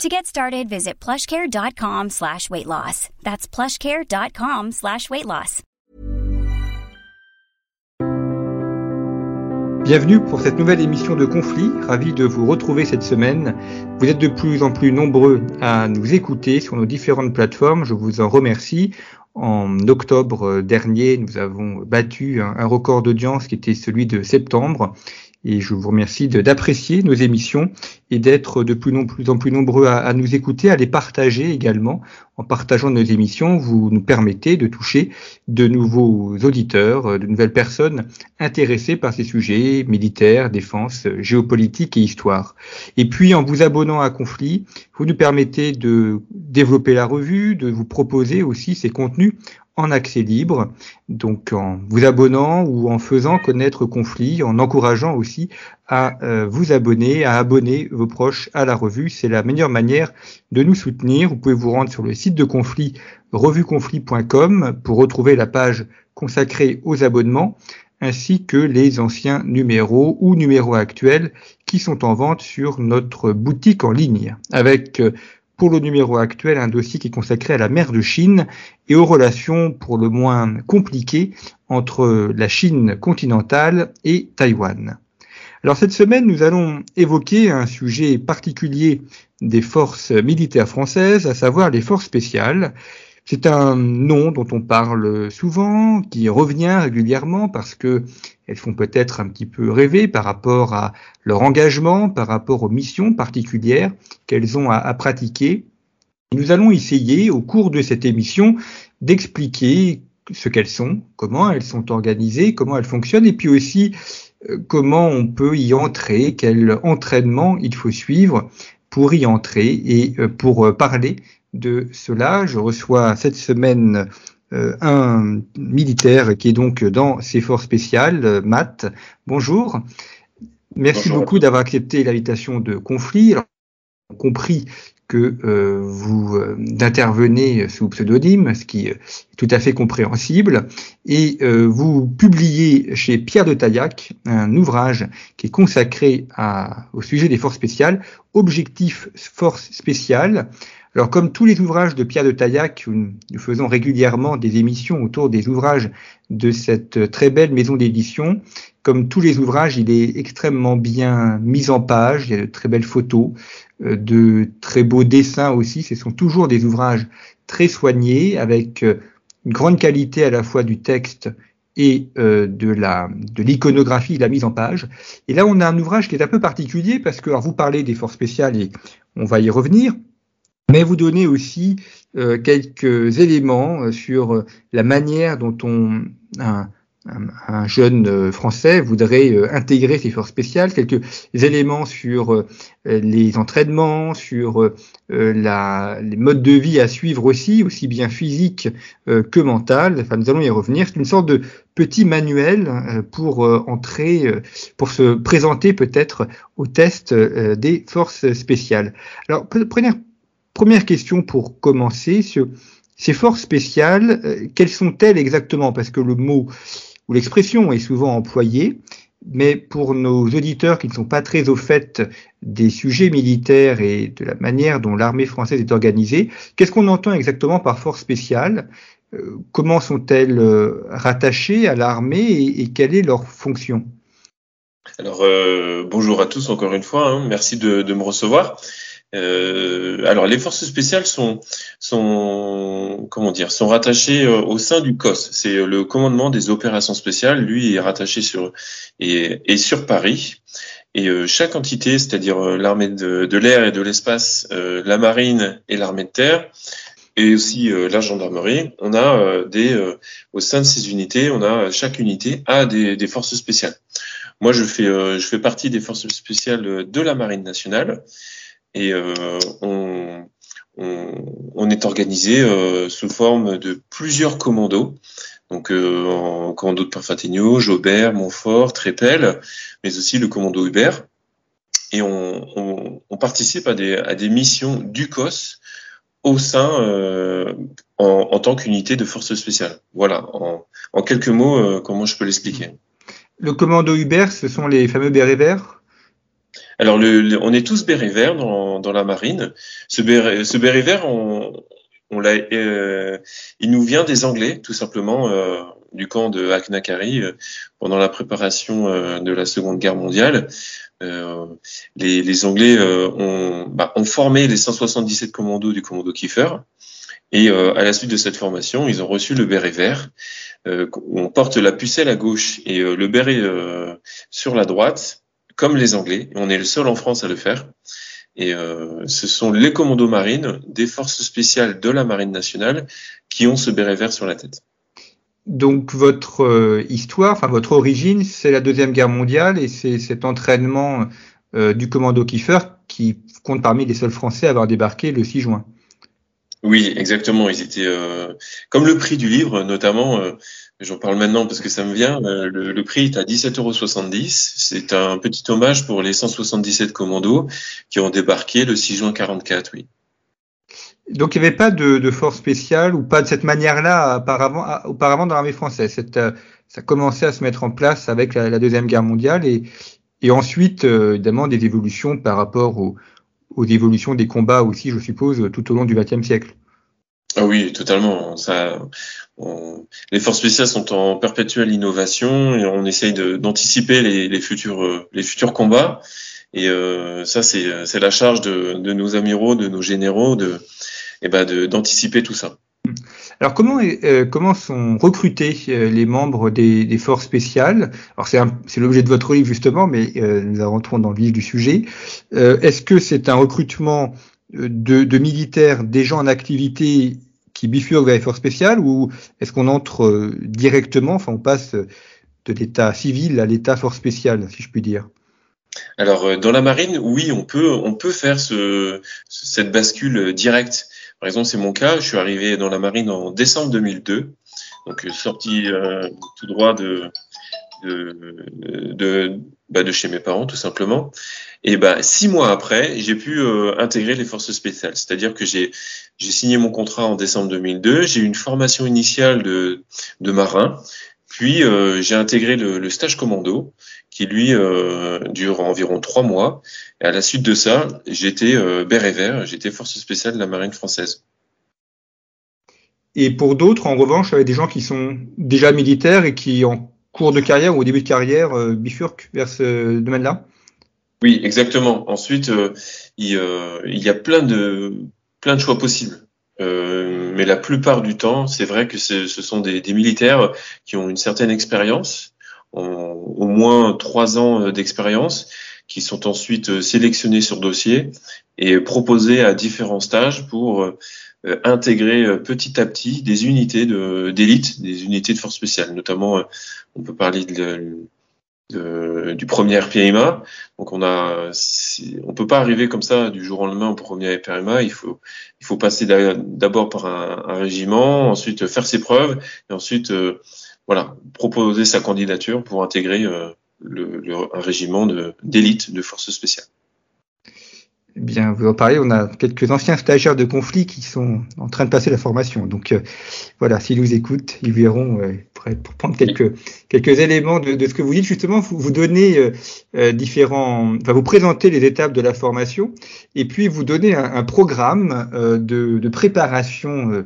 To get started, visit plushcare.com slash weight loss. That's plushcare.com slash weight loss. Bienvenue pour cette nouvelle émission de Conflit. Ravi de vous retrouver cette semaine. Vous êtes de plus en plus nombreux à nous écouter sur nos différentes plateformes. Je vous en remercie. En octobre dernier, nous avons battu un, un record d'audience qui était celui de septembre. Et je vous remercie d'apprécier nos émissions et d'être de plus, en plus nombreux à, à, nous écouter, à les partager également. En partageant nos émissions, vous nous permettez de toucher de nouveaux auditeurs, de nouvelles personnes intéressées par ces sujets militaires, défense, géopolitique et histoire. Et puis, en vous abonnant à Conflit, vous nous permettez de développer la revue, de vous proposer aussi ces contenus en accès libre, donc en vous abonnant ou en faisant connaître Conflit, en encourageant aussi à euh, vous abonner, à abonner vos proches à la revue. C'est la meilleure manière de nous soutenir. Vous pouvez vous rendre sur le site de Conflit, revueconflit.com, pour retrouver la page consacrée aux abonnements, ainsi que les anciens numéros ou numéros actuels qui sont en vente sur notre boutique en ligne, avec euh, pour le numéro actuel un dossier qui est consacré à la mer de Chine et aux relations pour le moins compliquées entre la Chine continentale et Taïwan. Alors cette semaine, nous allons évoquer un sujet particulier des forces militaires françaises, à savoir les forces spéciales. C'est un nom dont on parle souvent, qui revient régulièrement parce que elles font peut-être un petit peu rêver par rapport à leur engagement, par rapport aux missions particulières qu'elles ont à, pratiquer. Nous allons essayer, au cours de cette émission, d'expliquer ce qu'elles sont, comment elles sont organisées, comment elles fonctionnent, et puis aussi euh, comment on peut y entrer, quel entraînement il faut suivre pour y entrer. Et euh, pour euh, parler de cela, je reçois cette semaine un militaire qui est donc dans ces forces spéciales, Matt. Bonjour. Merci Bonjour. beaucoup d'avoir accepté l'invitation de conflit. Alors, compris que euh, vous euh, intervenez sous pseudonyme, ce qui est tout à fait compréhensible, et euh, vous publiez chez Pierre de Taillac un ouvrage qui est consacré au sujet des forces spéciales, Objectif Force Spéciale. Alors comme tous les ouvrages de Pierre de Taillac, nous faisons régulièrement des émissions autour des ouvrages de cette très belle maison d'édition. Comme tous les ouvrages, il est extrêmement bien mis en page, il y a de très belles photos, euh, de très beaux dessins aussi. Ce sont toujours des ouvrages très soignés, avec euh, une grande qualité à la fois du texte et euh, de la de l'iconographie, de la mise en page. Et là, on a un ouvrage qui est un peu particulier parce que vous parlez des forces spéciales et on va y revenir, mais vous donnez aussi euh, quelques éléments sur la manière dont on un, un jeune français voudrait intégrer ces forces spéciales, quelques éléments sur les entraînements, sur la, les modes de vie à suivre aussi, aussi bien physique que mental. Enfin, nous allons y revenir. C'est une sorte de petit manuel pour entrer, pour se présenter peut-être au test des forces spéciales. Alors, première Première question pour commencer, sur ces forces spéciales, euh, quelles sont-elles exactement? Parce que le mot ou l'expression est souvent employée, mais pour nos auditeurs qui ne sont pas très au fait des sujets militaires et de la manière dont l'armée française est organisée, qu'est-ce qu'on entend exactement par force spéciale? Euh, Comment sont-elles euh, rattachées à l'armée et, et, quelle est leur fonction? Alors, euh, bonjour à tous encore une fois, hein, merci de, de, me recevoir. Euh, alors, les forces spéciales sont, sont, comment dire, sont rattachées euh, au sein du COS. C'est euh, le commandement des opérations spéciales. Lui est rattaché sur et, et sur Paris. Et euh, chaque entité, c'est-à-dire euh, l'armée de, de l'air et de l'espace, euh, la marine et l'armée de terre, et aussi la gendarmerie, on a des au sein de ces unités, on a chaque unité a des, des forces spéciales. Moi, je fais je fais partie des forces spéciales de la marine nationale et euh, on, on, on, est organisé euh, sous forme de plusieurs commandos. donc en commando de Parfatigno, Jaubert, Montfort, Trépel, mais aussi le commando Hubert. Et on, participe à des, à des missions du COS au sein en, tant qu'unité de force spéciale. Voilà, en, quelques mots, comment je peux l'expliquer. Le commando Hubert, ce sont les fameux bérets verts? Alors, on est tous bérets verts dans, la marine. Ce béret, vert, euh, il nous vient des Anglais, tout simplement, euh, du camp de Aknakari euh, pendant la préparation euh, de la Seconde Guerre mondiale. Les, les, Anglais ont, bah, ont, formé les 177 commandos du commando Kiefer. Et à la suite de cette formation, ils ont reçu le béret vert. on porte la pucelle à gauche et le béret sur la droite comme les Anglais. On est le seul en France à le faire. Et euh, ce sont les commandos marines des forces spéciales de la marine nationale qui ont ce béret vert sur la tête. Donc votre euh, histoire, enfin votre origine, c'est la deuxième guerre mondiale et c'est cet entraînement euh, du commando Kiefer qui compte parmi les seuls Français à avoir débarqué le 6 juin. Oui, exactement. Ils étaient comme le prix du livre, notamment. J'en parle maintenant parce que ça me vient. Euh, le, prix est à 17,70 euros. C'est un petit hommage pour les 177 commandos qui ont débarqué le 6 juin 44, oui. Donc il n'y avait pas de, force spéciale ou pas de cette manière-là auparavant, auparavant dans l'armée française. Euh, ça commençait à se mettre en place avec la, Deuxième Guerre mondiale et, et ensuite, euh, évidemment, des évolutions par rapport aux, aux évolutions des combats aussi, je suppose, tout au long du XXe siècle. Ah oui, totalement. Les forces spéciales sont en perpétuelle innovation et on essaye d'anticiper les, futurs, combats. Et euh, ça, c'est la charge de, de, nos amiraux, de nos généraux, de eh ben d'anticiper tout ça. Alors comment euh, comment sont recrutés euh, les membres des, des forces spéciales? Alors c'est l'objet de votre livre justement, mais euh, nous rentrons dans le vif du sujet. Est-ce que c'est un recrutement de, de, militaires déjà en activité qui bifurquent vers les forces spéciales ou est-ce qu'on entre euh, directement, enfin on passe de l'état civil à l'état force spéciale, si je puis dire? Alors euh, dans la marine, oui, on peut on peut faire ce, cette bascule directe. Par exemple, c'est mon cas. Je suis arrivé dans la marine en décembre 2002, donc sorti euh, tout droit bah, de chez mes parents, tout simplement. Et ben six mois après, j'ai pu euh, intégrer les forces spéciales. C'est-à-dire que j'ai signé mon contrat en décembre 2002. J'ai eu une formation initiale de marin. Puis euh, j'ai intégré le, stage commando, qui lui euh, dure environ trois mois. Et à la suite de ça, j'étais euh, béret vert, j'étais force spéciale de la marine française. Et pour d'autres, en revanche, il y avait des gens qui sont déjà militaires et qui, en cours de carrière ou au début de carrière, bifurquent vers ce domaine-là? Oui, exactement. Ensuite, euh, il, euh, il, y a plein de plein de choix possibles. Euh, mais la plupart du temps, c'est vrai que ce sont des, des, militaires qui ont une certaine expérience, au moins trois ans d'expérience, qui sont ensuite sélectionnés sur dossier et proposés à différents stages pour intégrer petit à petit des unités d'élite, des unités de force spéciale. Notamment, on peut parler de du premier PMA. Donc on a, on peut pas arriver comme ça du jour au lendemain au premier PMA. Il faut, il faut passer d'abord par un, régiment, ensuite faire ses preuves et ensuite, euh, voilà, proposer sa candidature pour intégrer euh, le, un régiment d'élite de, forces spéciales. Eh bien, vous en parlez, on a quelques anciens stagiaires de conflit qui sont en train de passer la formation. Donc euh, voilà, s'ils nous écoutent, ils verront, euh, pour, prendre quelques, quelques éléments de, de, ce que vous dites, justement, vous, vous donnez euh, différents, enfin vous présentez les étapes de la formation et puis vous donnez un, un programme de, de, préparation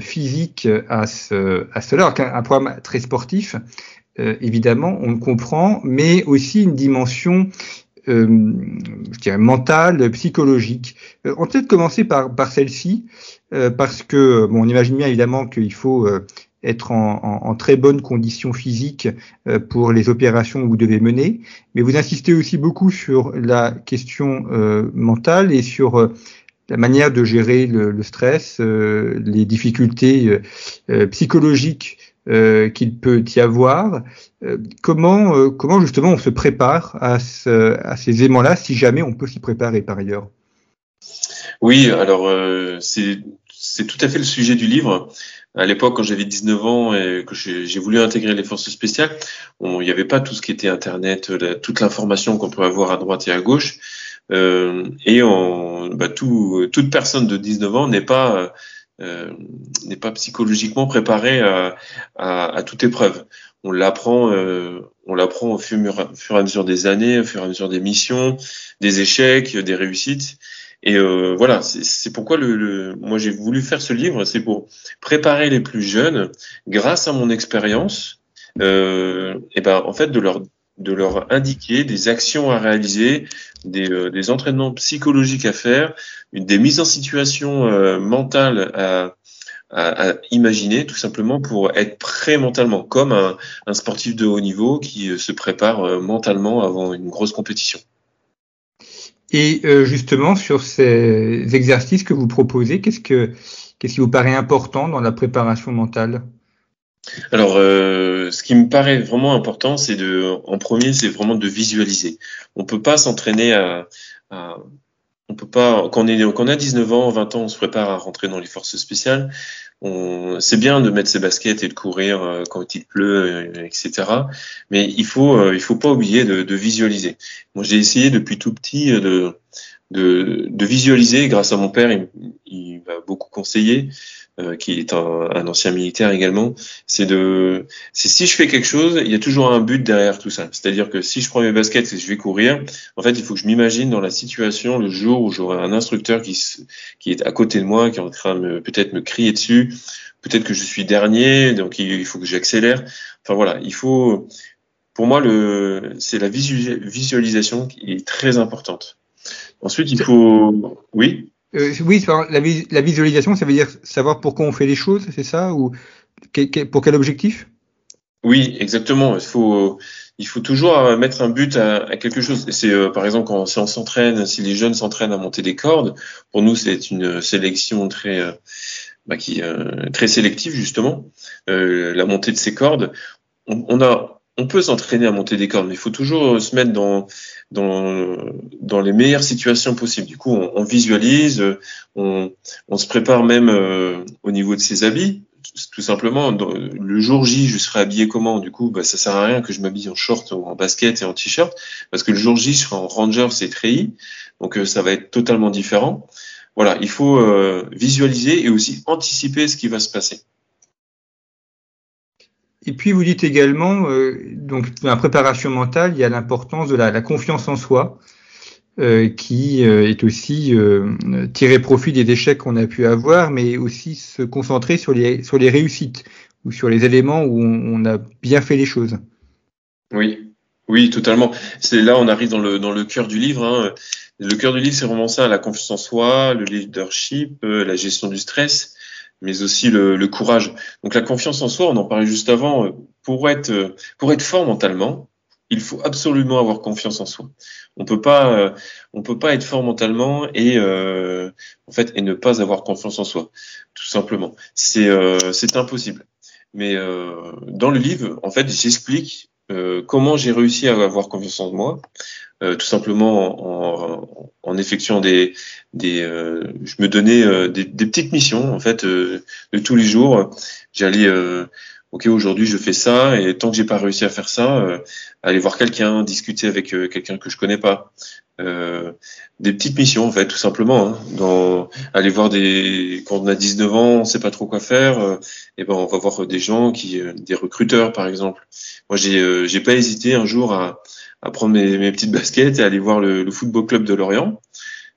physique à, ce, à cela, un, un programme très sportif. évidemment, on le comprend, mais aussi une dimension euh, je dirais mentale, psychologique. Euh, on peut peut-être commencer par, par celle-ci, euh, parce que bon, on imagine bien évidemment qu'il faut être en, en, en, très bonne condition physique pour les opérations que vous devez mener, mais vous insistez aussi beaucoup sur la question mentale et sur la manière de gérer le, stress, les difficultés psychologiques euh, qu'il peut y avoir. Euh, comment, euh, comment justement on se prépare à, ce, à ces éléments-là, si jamais on peut s'y préparer par ailleurs? Oui, alors c'est c'est tout à fait le sujet du livre. À l'époque, quand j'avais 19 ans et que j'ai voulu intégrer les forces spéciales, il n'y avait pas tout ce qui était Internet, toute l'information qu'on peut avoir à droite et à gauche. Euh, et on, bah, tout, toute personne de 19 ans n'est pas euh, n'est pas psychologiquement préparée à, à, à toute épreuve. On l'apprend, euh, on l'apprend au fur, et à mesure des années, au fur et à mesure des missions, des échecs, des réussites. Et euh, voilà, c'est pourquoi le, le moi j'ai voulu faire ce livre, c'est pour préparer les plus jeunes, grâce à mon expérience, euh, et ben en fait de leur de leur indiquer des actions à réaliser, des, euh, des entraînements psychologiques à faire, des mises en situation euh, mentale à, à, à, imaginer, tout simplement pour être prêt mentalement, comme un, un sportif de haut niveau qui euh, se prépare mentalement avant une grosse compétition. Et euh, justement, sur ces exercices que vous proposez, qu'est-ce que qu'est-ce qui vous paraît important dans la préparation mentale? Alors, euh, ce qui me paraît vraiment important, c'est de, en premier, c'est vraiment de visualiser. On peut pas s'entraîner à, à, on peut pas, quand on est, quand on a 19 ans, 20 ans, on se prépare à rentrer dans les forces spéciales. C'est bien de mettre ses baskets et de courir euh, quand il pleut, etc. Mais il faut, il faut pas oublier de, de visualiser. Moi, j'ai essayé depuis tout petit de, de, de, visualiser. Grâce à mon père, il, il m'a beaucoup conseillé. Euh, qui est un, un, ancien militaire également, c'est de, c'est si je fais quelque chose, il y a toujours un but derrière tout ça. C'est-à-dire que si je prends mes baskets et je vais courir, en fait, il faut que je m'imagine dans la situation le jour où j'aurai un instructeur qui, qui est à côté de moi, qui est en train de peut-être me crier dessus, peut-être que je suis dernier, donc il faut que j'accélère. Enfin voilà, il faut, pour moi, le, c'est la visualisation qui est très importante. Ensuite, il faut, oui. Euh, oui, la, la, visualisation, ça veut dire savoir pourquoi on fait les choses, c'est ça Ou pour quel objectif? Oui, exactement. Il faut, il faut toujours euh, mettre un but à, à quelque chose. C'est euh, par exemple quand si on s'entraîne, si les jeunes s'entraînent à monter des cordes, pour nous c'est une sélection très euh, bah, qui très sélective justement. la montée de ces cordes, on, on a, on peut s'entraîner à monter des cordes, mais il faut toujours se mettre dans dans, les meilleures situations possibles. Du coup, on, visualise, on, on, se prépare même euh, au niveau de ses habits. Tout simplement, le jour J, je serai habillé comment? Du coup, bah, ça sert à rien que je m'habille en short ou en basket et en t-shirt, parce que le jour J, je serai en ranger, c'est treillis, donc euh, ça va être totalement différent. Voilà, il faut euh, visualiser et aussi anticiper ce qui va se passer. Et puis vous dites également, euh, donc dans la préparation mentale, il y a l'importance de la, la, confiance en soi, euh, qui euh, est aussi euh, tirer profit des échecs qu'on a pu avoir, mais aussi se concentrer sur les sur les réussites ou sur les éléments où on, a bien fait les choses. Oui, oui, totalement. C'est là on arrive dans le dans le cœur du livre. Hein. Le cœur du livre, c'est vraiment ça la confiance en soi, le leadership, euh, la gestion du stress mais aussi le, le, courage. Donc la confiance en soi, on en parlait juste avant, euh, pour être euh, pour être fort mentalement, il faut absolument avoir confiance en soi. On peut pas euh, on peut pas être fort mentalement et euh, en fait et ne pas avoir confiance en soi, tout simplement. C'est euh, c'est impossible. Mais dans le livre, en fait, j'explique comment j'ai réussi à avoir confiance en moi. Tout simplement en, en effectuant des, euh, je me donnais euh, des, des, petites missions en fait euh, de tous les jours. J'allais ok aujourd'hui je fais ça et tant que j'ai pas réussi à faire ça, aller voir quelqu'un, discuter avec quelqu'un que je connais pas. des petites missions en fait tout simplement hein, dans aller voir des quand on a 19 ans on sait pas trop quoi faire et ben on va voir des gens qui des recruteurs par exemple moi j'ai j'ai pas hésité un jour à à prendre mes, mes, petites baskets et aller voir le, le football club de Lorient.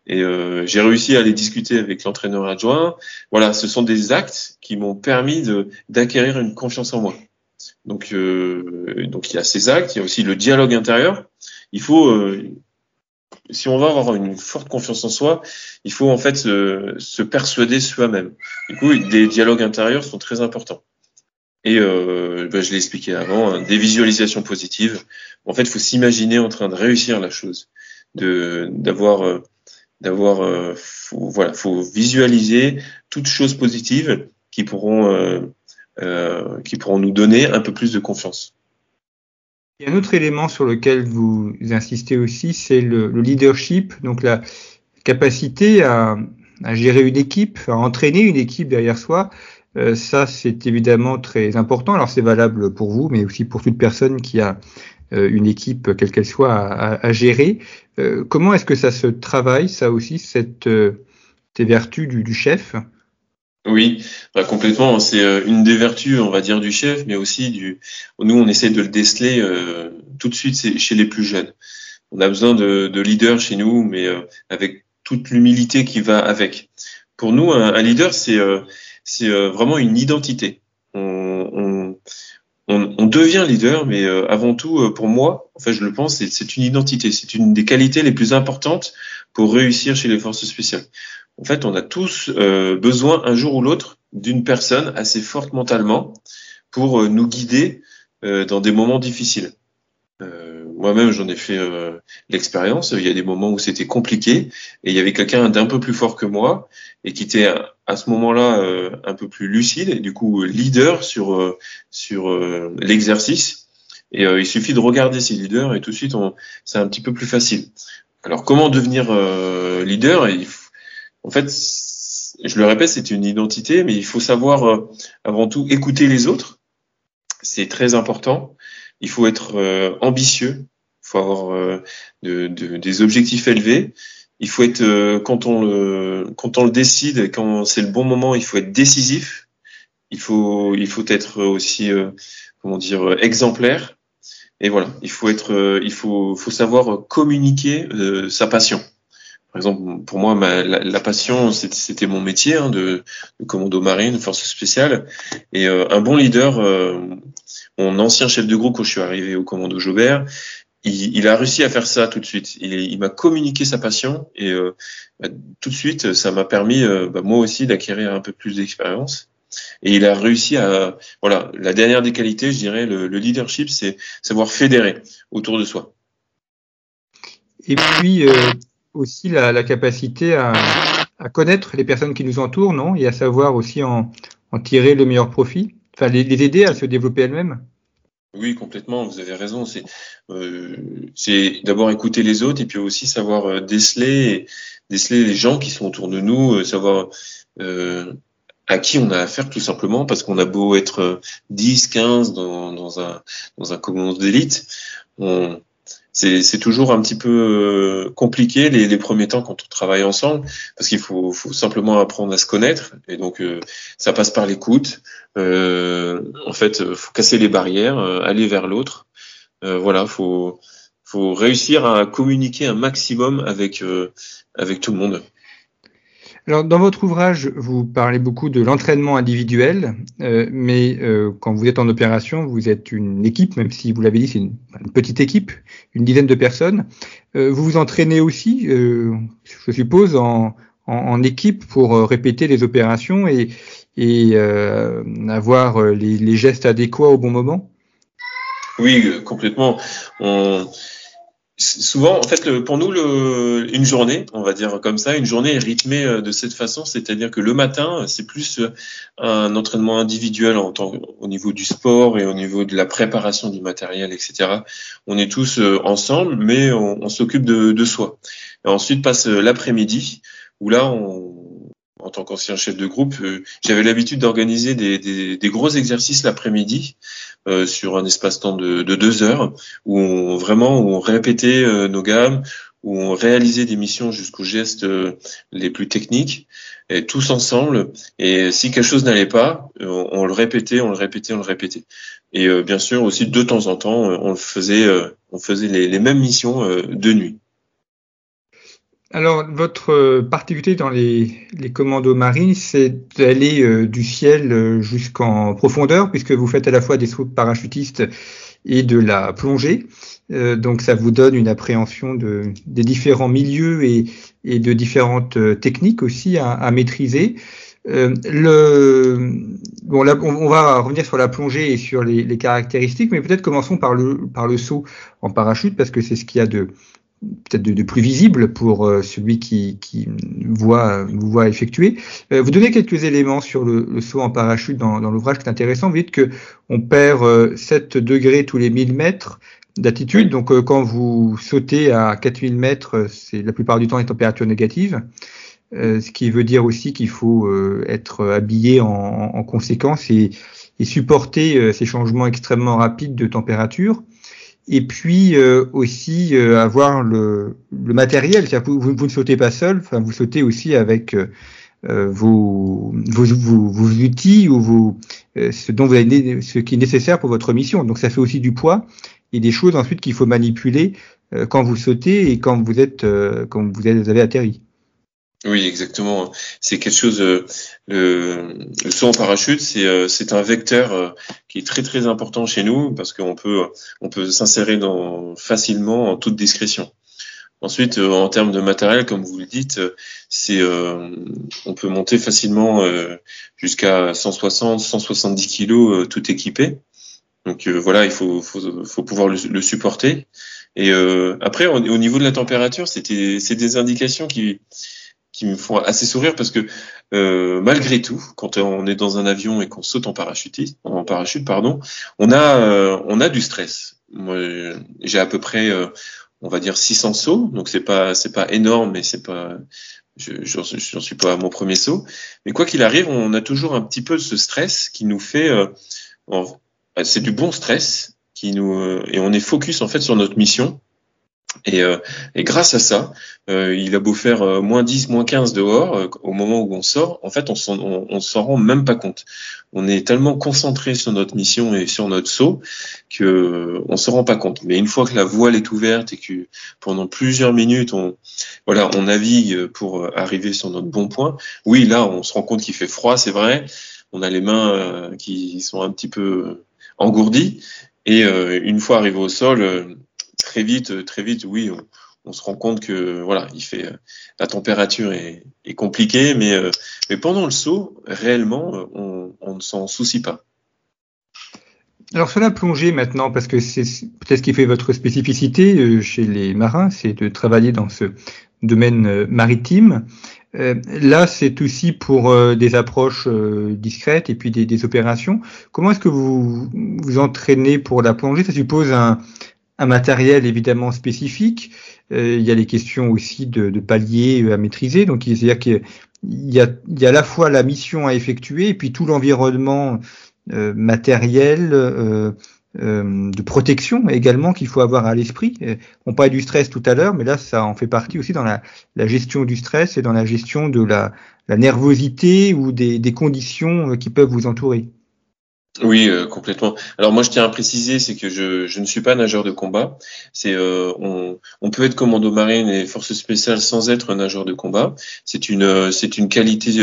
Et euh, j'ai réussi à aller discuter avec l'entraîneur adjoint. Voilà, ce sont des actes qui m'ont permis d'acquérir une confiance en moi. Donc, euh, donc il y a ces actes, il y a aussi le dialogue intérieur. Il faut, euh, si on va avoir une forte confiance en soi, il faut en fait se persuader soi-même. Du coup, des dialogues intérieurs sont très importants. Et euh, ben, je l'ai expliqué avant, hein, des visualisations positives. En fait, il faut s'imaginer en train de réussir la chose, de d'avoir euh, d'avoir euh, faut, voilà, faut visualiser toutes choses positives qui pourront euh, euh, qui pourront nous donner un peu plus de confiance. Il y a un autre élément sur lequel vous insistez aussi, c'est le, le, leadership, donc la capacité à, à gérer une équipe, à entraîner une équipe derrière soi. Euh, ça, c'est évidemment très important. Alors, c'est valable pour vous, mais aussi pour toute personne qui a une équipe, quelle qu'elle soit, à, gérer. Euh, comment est-ce que ça se travaille, ça aussi, cette, ces vertus du, chef? Oui, bah complètement. C'est une des vertus, on va dire, du chef, mais aussi du. Nous, on essaie de le déceler euh, tout de suite chez les plus jeunes. On a besoin de, de leaders chez nous, mais euh, avec toute l'humilité qui va avec. Pour nous, un, leader, c'est euh, vraiment une identité. On, on, devient leader, mais euh, avant tout, euh, pour moi, en fait, je le pense, c'est une identité. C'est une des qualités les plus importantes pour réussir chez les forces spéciales. En fait, on a tous besoin un jour ou l'autre d'une personne assez forte mentalement pour nous guider dans des moments difficiles. Moi-même, j'en ai fait l'expérience. Il y a des moments où c'était compliqué et il y avait quelqu'un d'un peu plus fort que moi et qui était à ce moment-là euh, un peu plus lucide et du coup leader sur euh, sur euh, l'exercice. Et il suffit de regarder ces leaders et tout de suite c'est un petit peu plus facile. Alors comment devenir leader? En fait, je le répète, c'est une identité, mais il faut savoir avant tout écouter les autres. C'est très important. Il faut être ambitieux. Il faut avoir de, de, des objectifs élevés il faut être euh, quand on le quand on le décide, quand c'est le bon moment, il faut être décisif. Il faut il faut être aussi euh, comment dire exemplaire. Et voilà, il faut être euh, il faut faut savoir communiquer sa passion. Par exemple, pour moi, ma, la, passion, c'était mon métier hein, de, de, commando marine, force spéciale. Et un bon leader, mon ancien chef de groupe quand je suis arrivé au commando Jobert, il, il, a réussi à faire ça tout de suite. Il, il m'a communiqué sa passion et euh, bah, tout de suite, ça m'a permis euh, bah, moi aussi d'acquérir un peu plus d'expérience. Et il a réussi à, voilà, la dernière des qualités, je dirais, le, le leadership, c'est savoir fédérer autour de soi. Et puis euh, aussi la, la capacité à, à, connaître les personnes qui nous entourent, non? Et à savoir aussi en, en tirer le meilleur profit, enfin les, les aider à se développer elles-mêmes. Oui, complètement, vous avez raison. C'est euh, d'abord écouter les autres et puis aussi savoir euh, déceler, déceler les gens qui sont autour de nous, euh, savoir euh, à qui on a affaire tout simplement, parce qu'on a beau être 10, 15 dans, dans un, dans un commando d'élite, c'est toujours un petit peu euh, compliqué les, les, premiers temps quand on travaille ensemble parce qu'il faut, faut, simplement apprendre à se connaître et donc euh, ça passe par l'écoute. Euh, en fait, faut casser les barrières, euh, aller vers l'autre. voilà, faut faut réussir à communiquer un maximum avec avec tout le monde. Alors, dans votre ouvrage, vous parlez beaucoup de l'entraînement individuel, euh, mais euh, quand vous êtes en opération, vous êtes une équipe, même si vous l'avez dit, c'est une, petite équipe, une dizaine de personnes. Euh, vous vous entraînez aussi, euh, je suppose, en, en, équipe pour euh, répéter les opérations et, et euh, avoir les, les, gestes adéquats au bon moment? Oui, complètement. Souvent, en fait, pour nous, une journée, on va dire comme ça, une journée est rythmée euh, de cette façon, c'est-à-dire que le matin, c'est plus euh, un entraînement individuel en tant, au niveau du sport et au niveau de la préparation du matériel, etc. On est tous euh, ensemble, mais on, s'occupe de, soi. Ensuite passe l'après-midi, où là, en tant qu'ancien chef de groupe, j'avais l'habitude d'organiser des, gros exercices l'après-midi euh, sur un espace-temps de, de, deux heures, où on, vraiment on répétait euh, nos gammes, où on réalisait des missions jusqu'aux gestes euh, les plus techniques, et tous ensemble. Et si quelque chose n'allait pas, on, on, le répétait, on le répétait, on le répétait. Et bien sûr aussi de temps en temps, on faisait, on faisait les, les mêmes missions de nuit. Alors, votre euh, particularité dans les, les commandos marines, c'est d'aller euh, du ciel euh, jusqu'en profondeur, puisque vous faites à la fois des sauts parachutistes et de la plongée. Euh, donc, ça vous donne une appréhension de, des différents milieux et, et de différentes techniques aussi à, à maîtriser. le, bon, là, on, on, va revenir sur la plongée et sur les, les caractéristiques, mais peut-être commençons par le, par le saut en parachute, parce que c'est ce qu'il y a de, peut-être de, de, plus visible pour euh, celui qui, qui voit, vous voit effectuer. Euh, vous donnez quelques éléments sur le, le saut en parachute dans, dans l'ouvrage qui est intéressant. Vous dites que on perd euh, 7 degrés tous les 1000 mètres d'altitude. Donc euh, quand vous sautez à 4000 mètres, c'est la plupart du temps les températures négatives. ce qui veut dire aussi qu'il faut être habillé en, en conséquence et, et supporter ces changements extrêmement rapides de température et puis euh, aussi euh, avoir le, le matériel. Vous, vous, vous, ne sautez pas seul, enfin, vous sautez aussi avec euh, vos, vos, vos, outils ou vos, ce, dont vous avez, ce qui est nécessaire pour votre mission. Donc ça fait aussi du poids et des choses ensuite qu'il faut manipuler quand vous sautez et quand vous êtes quand vous avez atterri. Oui, exactement. C'est quelque chose. Euh, le, le, saut en parachute, c'est euh, c'est un vecteur euh, qui est très très important chez nous parce qu'on peut on peut s'insérer dans facilement en toute discrétion. Ensuite, en termes de matériel, comme vous le dites, c'est on peut monter facilement jusqu'à 160, 170 kilos tout équipé. Donc voilà, il faut, faut, faut pouvoir le, le supporter. Et après, au, au niveau de la température, c'était c'est des indications qui qui me font assez sourire parce que euh, malgré tout, quand on est dans un avion et qu'on saute en parachute, en parachute, pardon, on a euh, on a du stress. Moi, j'ai à peu près, euh, on va dire 600 sauts, donc c'est pas c'est pas énorme, mais c'est pas je j'en suis pas à mon premier saut. Mais quoi qu'il arrive, on a toujours un petit peu ce stress qui nous fait, c'est du bon stress qui nous et on est focus en fait sur notre mission et, euh, et, grâce à ça, euh, il a beau faire euh, moins 10, moins 15 dehors, au moment où on sort, en fait, on s'en on, s'en rend même pas compte. On est tellement concentré sur notre mission et sur notre saut que on se rend pas compte. Mais une fois que la voile est ouverte et que pendant plusieurs minutes, on voilà, on navigue pour arriver sur notre bon point. Oui, là, on se rend compte qu'il fait froid, c'est vrai. On a les mains qui sont un petit peu engourdies. Et une fois arrivé au sol, très vite, très vite, oui, on, se rend compte que voilà, il fait la température est, compliquée, mais euh, mais pendant le saut, réellement, on, ne s'en soucie pas. Alors sur la plongée maintenant, parce que c'est peut-être ce qui fait votre spécificité euh, chez les marins, c'est de travailler dans ce domaine euh, maritime. là, c'est aussi pour des approches discrètes et puis des, des opérations. Comment est-ce que vous vous entraînez pour la plongée? Ça suppose un, un matériel évidemment spécifique. Euh, il y a les questions aussi de, de paliers euh, à maîtriser. Donc, c'est-à-dire qu'il y a, il y a à la fois la mission à effectuer et puis tout l'environnement euh, matériel euh, euh, de protection également qu'il faut avoir à l'esprit. On parlait du stress tout à l'heure, mais là, ça en fait partie aussi dans la, la gestion du stress et dans la gestion de la, la nervosité ou des, des conditions qui peuvent vous entourer. Oui, euh, complètement. Alors moi, je tiens à préciser, c'est que je, je, ne suis pas nageur de combat. C'est euh, on, on, peut être commando marine et forces spéciales sans être nageur de combat. C'est une euh, c'est une qualité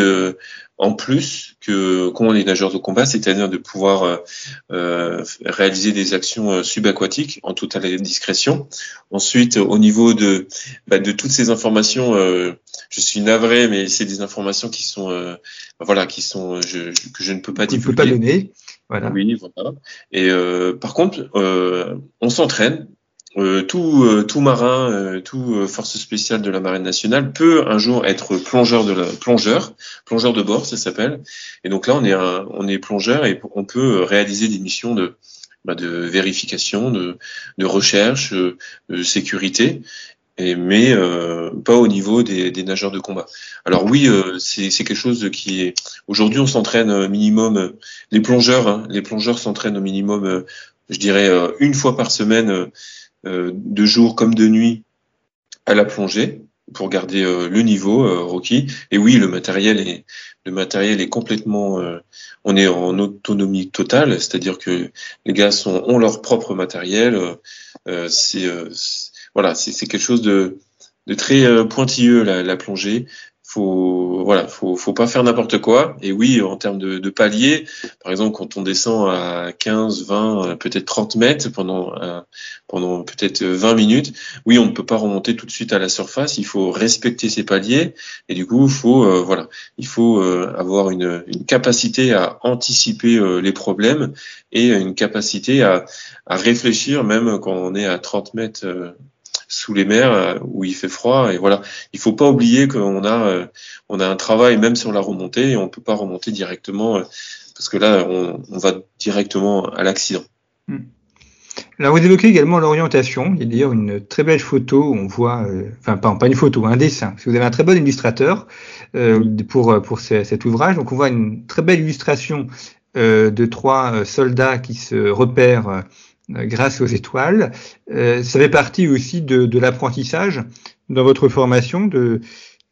en plus que qu'ont les nageurs de combat, c'est-à-dire de pouvoir réaliser des actions subaquatiques en toute discrétion. Ensuite, au niveau de bah, de toutes ces informations, je suis navré, mais c'est des informations qui sont voilà qui sont je, que je ne peux pas divulguer. pas donner. Voilà. Oui, voilà. Et euh, par contre, euh, on s'entraîne. Euh, tout, tout marin, tout force spéciale de la marine nationale peut un jour être plongeur de la, plongeur, plongeur de bord, ça s'appelle. Et donc là, on est un, on est plongeur et on peut réaliser des missions de bah, de vérification, de, de recherche, de sécurité mais euh, pas au niveau des, des, nageurs de combat. Alors oui, euh, c'est quelque chose qui est aujourd'hui on s'entraîne euh, minimum les plongeurs, hein, les plongeurs s'entraînent au minimum, je dirais une fois par semaine, de jour comme de nuit, à la plongée pour garder le niveau Rocky. Et oui, le matériel est le matériel est complètement, on est en autonomie totale, c'est-à-dire que les gars sont, ont leur propre matériel. c'est voilà, c'est quelque chose de, très euh, pointilleux la, plongée. Faut voilà, faut faut pas faire n'importe quoi. Et oui, en termes de, paliers, par exemple, quand on descend à 15, 20, euh, peut-être 30 mètres pendant euh, pendant peut-être 20 minutes, oui, on ne peut pas remonter tout de suite à la surface. Il faut respecter ces paliers. Et du coup, faut voilà, il faut avoir une, capacité à anticiper les problèmes et une capacité à réfléchir même quand on est à 30 mètres sous les mers euh, où il fait froid. Et voilà, il faut pas oublier qu'on a euh, on a un travail même sur la remontée et on peut pas remonter directement euh, parce que là on, va directement à l'accident. Hmm. Alors vous évoquez également l'orientation. Il y a d'ailleurs une très belle photo on voit, enfin pas, une photo, un dessin. Parce vous avez un très bon illustrateur pour pour cet ouvrage. Donc on voit une très belle illustration de trois soldats qui se repèrent grâce aux étoiles. ça fait partie aussi de, de l'apprentissage dans votre formation de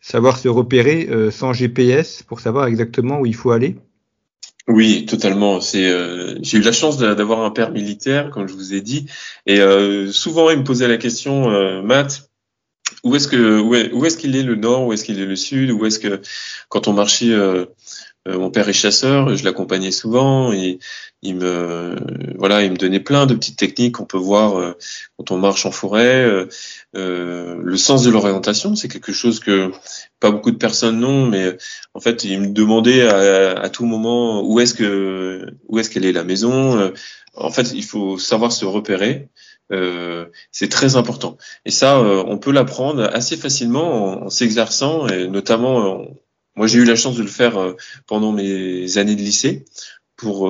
savoir se repérer sans GPS pour savoir exactement où il faut aller. Oui, totalement. C'est, euh, j'ai eu la chance d'avoir un père militaire, comme je vous ai dit, et euh, souvent il me posait la question, euh, Matt, où est-ce que où est-ce qu'il est le nord, où est-ce qu'il est le sud, où est-ce que quand on marchait, euh, euh, mon père est chasseur, je l'accompagnais souvent, et il me voilà, il me donnait plein de petites techniques qu'on peut voir quand on marche en forêt. le sens de l'orientation, c'est quelque chose que pas beaucoup de personnes n'ont, mais en fait, il me demandait à, à tout moment où est-ce que où est-ce qu'elle est la maison. En fait, il faut savoir se repérer. Euh, c'est très important. Et ça, euh, on peut l'apprendre assez facilement en, s'exerçant, et notamment, euh, moi j'ai eu la chance de le faire euh, pendant mes années de lycée. Pour,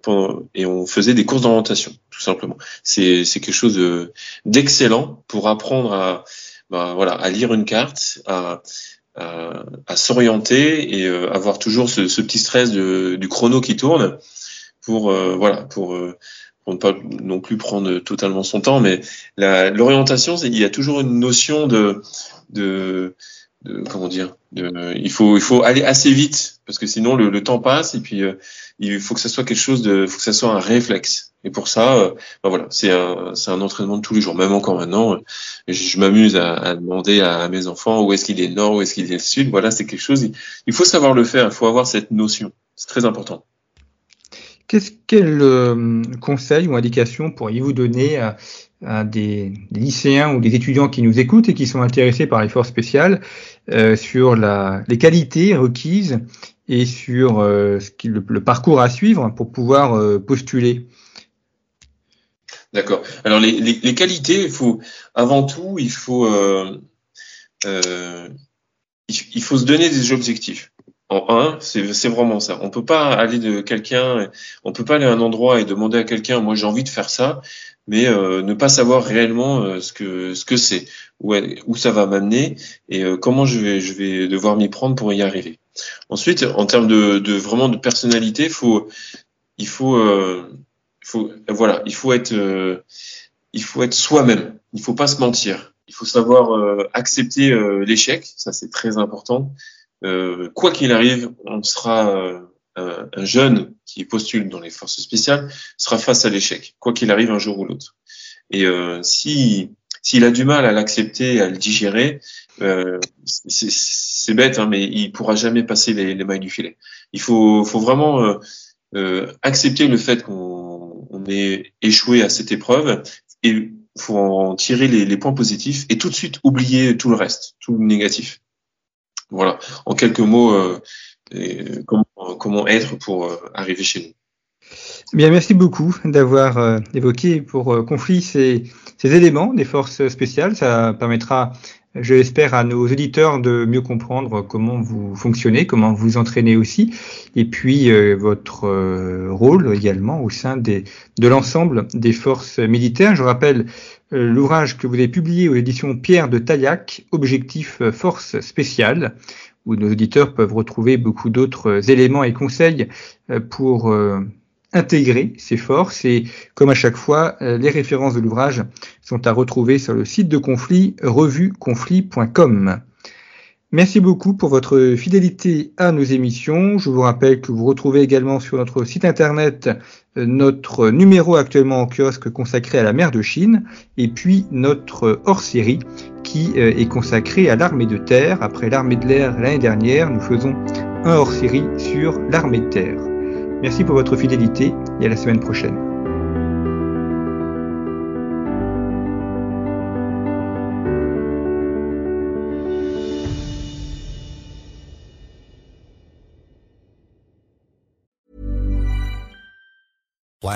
pour et on faisait des courses d'orientation, tout simplement. C'est c'est quelque chose d'excellent pour apprendre à bah, voilà à lire une carte, à à, à s'orienter et euh, avoir toujours ce, ce, petit stress de, du chrono qui tourne pour euh, voilà pour, euh, pour ne pas non plus prendre totalement son temps mais l'orientation il y a toujours une notion de de, de comment dire de, il faut il faut aller assez vite parce que sinon le, le temps passe et puis il faut que ça soit quelque chose de faut que ça soit un réflexe et pour ça, euh, ben voilà, c'est un, c'est un entraînement de tous les jours. Même encore maintenant, euh, je, m'amuse à, à, demander à, mes enfants où est-ce qu'il est nord, où est-ce qu'il est sud. Voilà, c'est quelque chose. Il faut savoir le faire. Il faut avoir cette notion. C'est très important. Qu'est-ce quel euh, conseil ou indication pourriez-vous donner à, à des, lycéens ou des étudiants qui nous écoutent et qui sont intéressés par les forces spéciales euh, sur la, les qualités requises et sur euh, le, parcours à suivre pour pouvoir postuler D'accord. Alors les, les, qualités, il faut avant tout, il faut euh, euh, il, faut se donner des objectifs. En un, c'est vraiment ça. On peut pas aller de quelqu'un, on peut pas aller à un endroit et demander à quelqu'un, moi j'ai envie de faire ça, mais euh, ne pas savoir réellement euh, ce que ce que c'est, où, où ça va m'amener et euh, comment je vais je vais devoir m'y prendre pour y arriver. Ensuite, en termes de, de vraiment de personnalité, faut il faut euh, faut, voilà, il faut être, euh, il faut être soi-même. Il faut pas se mentir. Il faut savoir euh, accepter l'échec. Ça, c'est très important. quoi qu'il arrive, on sera un jeune qui postule dans les forces spéciales sera face à l'échec, quoi qu'il arrive un jour ou l'autre. Et si s'il a du mal à l'accepter, à le digérer, euh, c'est bête, hein, mais il pourra jamais passer les, les, mailles du filet. Il faut, faut vraiment euh, euh, accepter le fait qu'on on ait échoué à cette épreuve et faut en tirer les, les, points positifs et tout de suite oublier tout le reste, tout le négatif. Voilà, en quelques mots, comment, comment, être pour euh, arriver chez nous. Bien, merci beaucoup d'avoir euh, évoqué pour euh, conflit ces, ces, éléments des forces spéciales. Ça permettra je l'espère, à nos auditeurs de mieux comprendre comment vous fonctionnez, comment vous entraînez aussi, et puis votre rôle également au sein des, de l'ensemble des forces militaires. Je rappelle l'ouvrage que vous avez publié aux éditions Pierre de Taillac, Objectif Force Spéciale, où nos auditeurs peuvent retrouver beaucoup d'autres éléments et conseils pour intégrer ces forces et comme à chaque fois, euh, les références de l'ouvrage sont à retrouver sur le site de Conflit, revueconflit.com. Merci beaucoup pour votre fidélité à nos émissions. Je vous rappelle que vous retrouvez également sur notre site internet euh, notre numéro actuellement en kiosque consacré à la mer de Chine et puis notre hors-série qui euh, est consacré à l'armée de terre. Après l'armée de l'air l'année dernière, nous faisons un hors-série sur l'armée de terre. Merci pour votre fidélité et à la semaine prochaine.